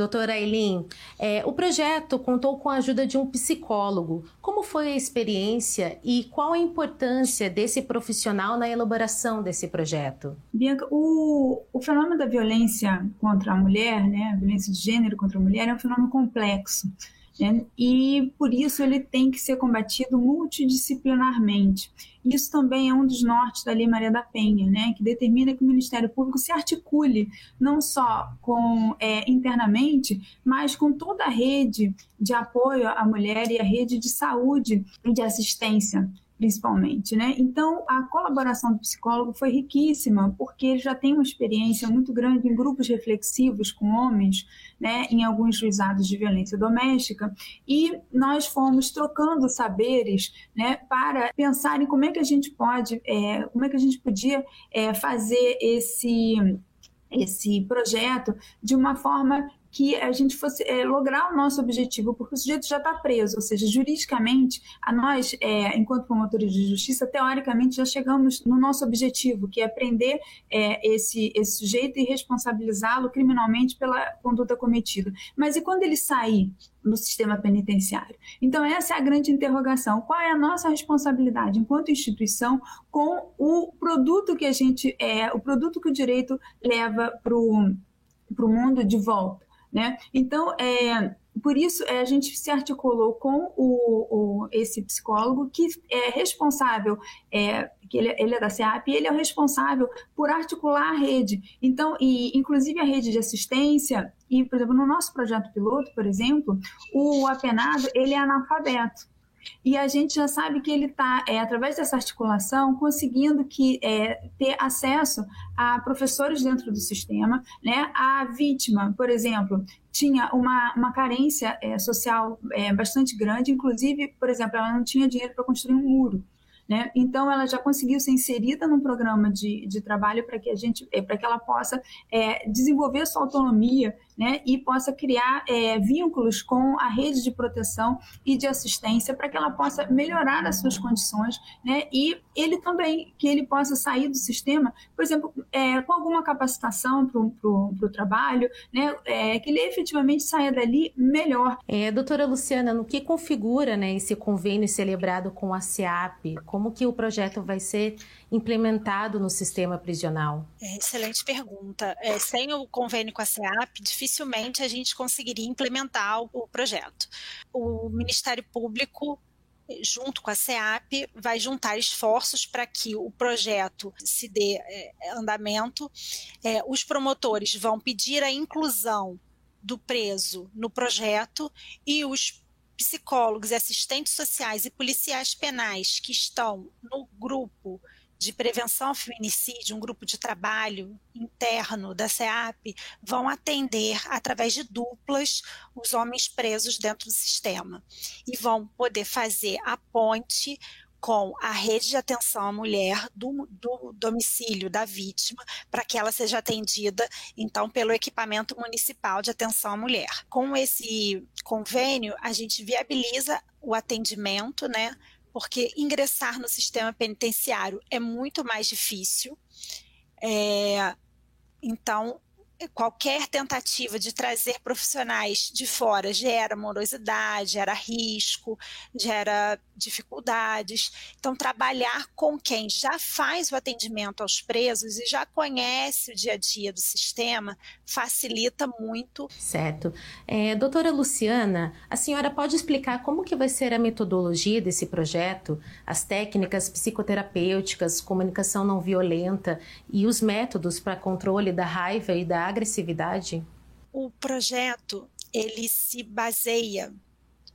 Doutora Aileen, é, o projeto contou com a ajuda de um psicólogo. Como foi a experiência e qual a importância desse profissional na elaboração desse projeto? Bianca, o, o fenômeno da violência contra a mulher, né, a violência de gênero contra a mulher, é um fenômeno complexo. E por isso ele tem que ser combatido multidisciplinarmente. Isso também é um dos nortes da Lei Maria da Penha, né? que determina que o Ministério Público se articule não só com é, internamente, mas com toda a rede de apoio à mulher e a rede de saúde e de assistência principalmente, né? Então, a colaboração do psicólogo foi riquíssima, porque ele já tem uma experiência muito grande em grupos reflexivos com homens, né, em alguns juizados de violência doméstica, e nós fomos trocando saberes, né, para pensar em como é que a gente pode, é, como é que a gente podia é, fazer esse esse projeto de uma forma que a gente fosse é, lograr o nosso objetivo, porque o sujeito já está preso, ou seja, juridicamente, a nós, é, enquanto promotores de justiça, teoricamente já chegamos no nosso objetivo, que é prender é, esse, esse sujeito e responsabilizá-lo criminalmente pela conduta cometida. Mas e quando ele sair no sistema penitenciário? Então, essa é a grande interrogação. Qual é a nossa responsabilidade enquanto instituição com o produto que a gente é, o produto que o direito leva para o mundo de volta? Né? Então, é, por isso é, a gente se articulou com o, o, esse psicólogo que é responsável, é, que ele, ele, é da CEAP, e ele é o responsável por articular a rede. Então, e, inclusive a rede de assistência, e, por exemplo, no nosso projeto piloto, por exemplo, o apenado ele é analfabeto. E a gente já sabe que ele está, é, através dessa articulação, conseguindo que, é, ter acesso a professores dentro do sistema. Né? A vítima, por exemplo, tinha uma, uma carência é, social é, bastante grande, inclusive, por exemplo, ela não tinha dinheiro para construir um muro. Né? Então, ela já conseguiu ser inserida num programa de, de trabalho para que a gente, é, para que ela possa é, desenvolver sua autonomia, né? E possa criar é, vínculos com a rede de proteção e de assistência para que ela possa melhorar as suas condições, né? E ele também que ele possa sair do sistema, por exemplo, é, com alguma capacitação para o trabalho, né? É, que ele efetivamente saia dali melhor. É, doutora Luciana, no que configura, né, esse convênio celebrado com a SEAP? Com como que o projeto vai ser implementado no sistema prisional? É, excelente pergunta. É, sem o convênio com a SEAP, dificilmente a gente conseguiria implementar o, projeto. O Ministério Público junto com a SEAP, vai juntar esforços para que o projeto se dê é, andamento. É, os promotores vão pedir a inclusão do preso no projeto e os psicólogos, assistentes sociais e policiais penais que estão no grupo de prevenção ao feminicídio, um grupo de trabalho interno da SEAP, vão atender através de duplas os homens presos dentro do sistema e vão poder fazer a ponte com a rede de atenção à mulher do, do domicílio da vítima para que ela seja atendida, então, pelo equipamento municipal de atenção à mulher. Com esse convênio, a gente viabiliza o atendimento, né? Porque ingressar no sistema penitenciário é muito mais difícil. É, então, qualquer tentativa de trazer profissionais de fora gera morosidade, gera risco, gera dificuldades. Então, trabalhar com quem já faz o atendimento aos presos e já conhece o dia a dia do sistema facilita muito. Certo. É, doutora Luciana, a senhora pode explicar como que vai ser a metodologia desse projeto, as técnicas psicoterapêuticas, comunicação não violenta e os métodos para controle da raiva e da agressividade? O projeto ele se baseia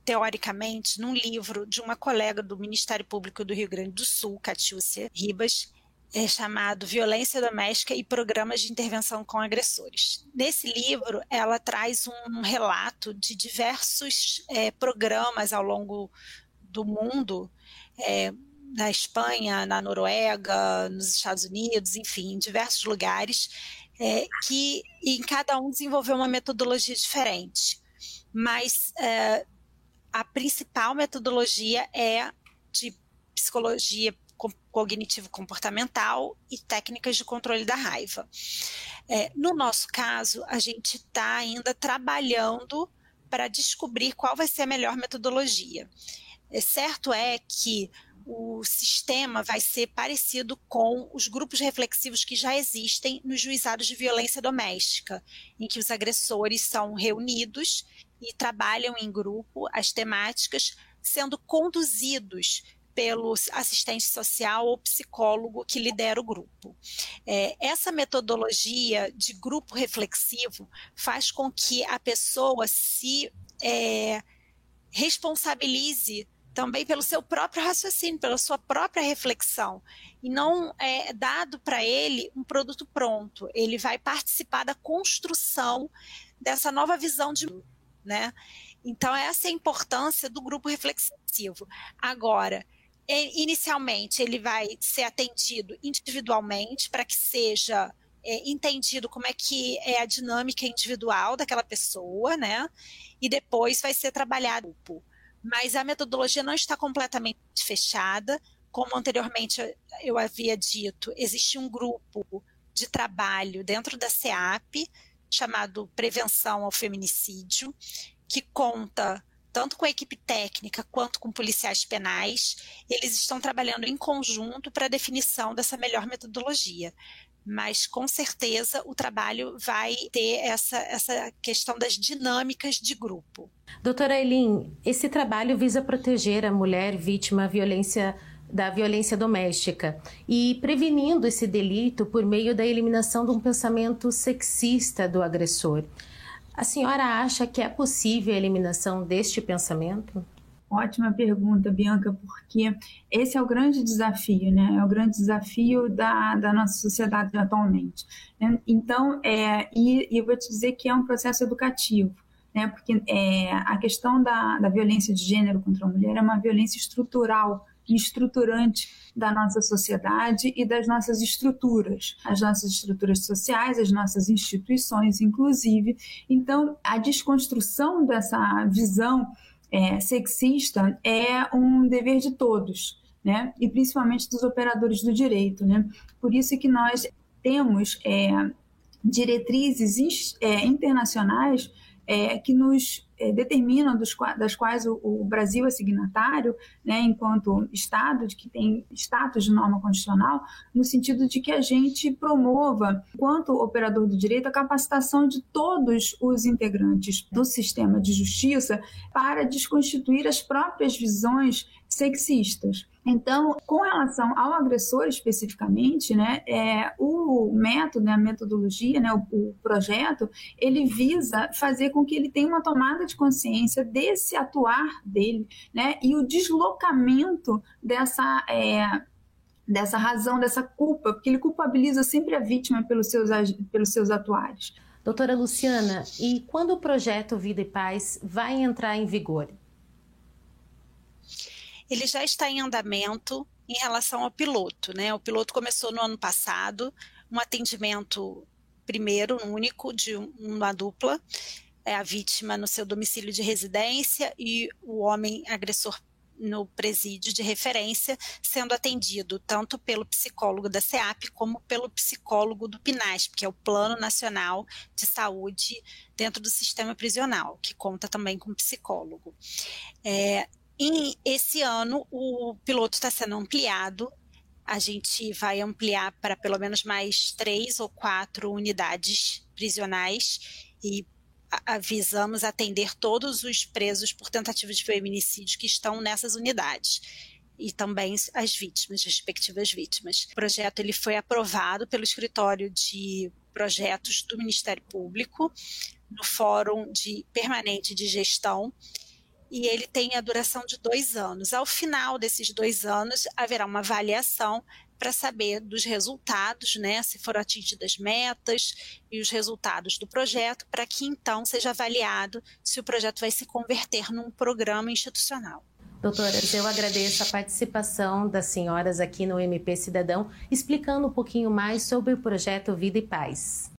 teoricamente num livro de uma colega do Ministério Público do Rio Grande do Sul, Catiúcia Ribas, é chamado Violência Doméstica e Programas de Intervenção com Agressores. Nesse livro, ela traz um relato de diversos é, programas ao longo do mundo é, na Espanha, na Noruega, nos Estados Unidos, enfim, em diversos lugares, é, que em cada um desenvolveu uma metodologia diferente. Mas é, a principal metodologia é de psicologia cognitivo comportamental e técnicas de controle da raiva. É, no nosso caso, a gente está ainda trabalhando para descobrir qual vai ser a melhor metodologia. É, certo é que o sistema vai ser parecido com os grupos reflexivos que já existem nos juizados de violência doméstica, em que os agressores são reunidos e trabalham em grupo as temáticas, sendo conduzidos pelo assistente social ou psicólogo que lidera o grupo. É, essa metodologia de grupo reflexivo faz com que a pessoa se é, responsabilize também pelo seu próprio raciocínio, pela sua própria reflexão. E não é dado para ele um produto pronto. Ele vai participar da construção dessa nova visão de né? Então, essa é a importância do grupo reflexivo. Agora, inicialmente, ele vai ser atendido individualmente para que seja é, entendido como é que é a dinâmica individual daquela pessoa, né? E depois vai ser trabalhado grupo mas a metodologia não está completamente fechada. Como anteriormente eu havia dito, existe um grupo de trabalho dentro da CEAP chamado Prevenção ao Feminicídio, que conta tanto com a equipe técnica quanto com policiais penais. Eles estão trabalhando em conjunto para a definição dessa melhor metodologia mas com certeza o trabalho vai ter essa, essa questão das dinâmicas de grupo. Doutora Eileen, esse trabalho visa proteger a mulher vítima violência, da violência doméstica e prevenindo esse delito por meio da eliminação de um pensamento sexista do agressor. A senhora acha que é possível a eliminação deste pensamento? Ótima pergunta, Bianca, porque esse é o grande desafio, né? É o grande desafio da, da nossa sociedade atualmente. Né? Então, é, e, e eu vou te dizer que é um processo educativo, né? Porque é, a questão da, da violência de gênero contra a mulher é uma violência estrutural e estruturante da nossa sociedade e das nossas estruturas, as nossas estruturas sociais, as nossas instituições, inclusive. Então, a desconstrução dessa visão é, sexista é um dever de todos, né? E principalmente dos operadores do direito, né? Por isso que nós temos é, diretrizes é, internacionais é, que nos determinam, dos, das quais o, o, Brasil é signatário, né, enquanto Estado, de que tem status de norma constitucional, no sentido de que a gente promova, enquanto operador do direito, a capacitação de todos os integrantes do sistema de justiça para desconstituir as próprias visões sexistas. Então, com relação ao agressor especificamente, né, é, o método, né, a metodologia, né, o, o, projeto, ele visa fazer com que ele tenha uma tomada de consciência desse atuar dele, né, e o deslocamento dessa é, dessa razão, dessa culpa, porque ele culpabiliza sempre a vítima pelos seus, pelos seus atuares. Doutora Luciana, e quando o projeto Vida e Paz vai entrar em vigor? Ele já está em andamento em relação ao piloto. Né? O piloto começou no ano passado, um atendimento primeiro, único, de uma dupla, é a vítima no seu domicílio de residência e o homem agressor no presídio de referência, sendo atendido tanto pelo psicólogo da CEAP como pelo psicólogo do PNASP, que é o Plano Nacional de Saúde dentro do sistema prisional, que conta também com psicólogo. É, e esse ano o piloto está sendo ampliado. A gente vai ampliar para pelo menos mais três ou quatro unidades prisionais e avisamos atender todos os presos por tentativa de feminicídio que estão nessas unidades e também as vítimas, respectivas vítimas. O projeto ele foi aprovado pelo escritório de projetos do Ministério Público no Fórum de Permanente de Gestão e ele tem a duração de dois anos. Ao final desses dois anos, haverá uma avaliação para saber dos resultados, né, se foram atingidas metas e os resultados do projeto, para que então seja avaliado se o projeto vai se converter num programa institucional. Doutoras, eu agradeço a participação das senhoras aqui no MP Cidadão, explicando um pouquinho mais sobre o projeto Vida e Paz.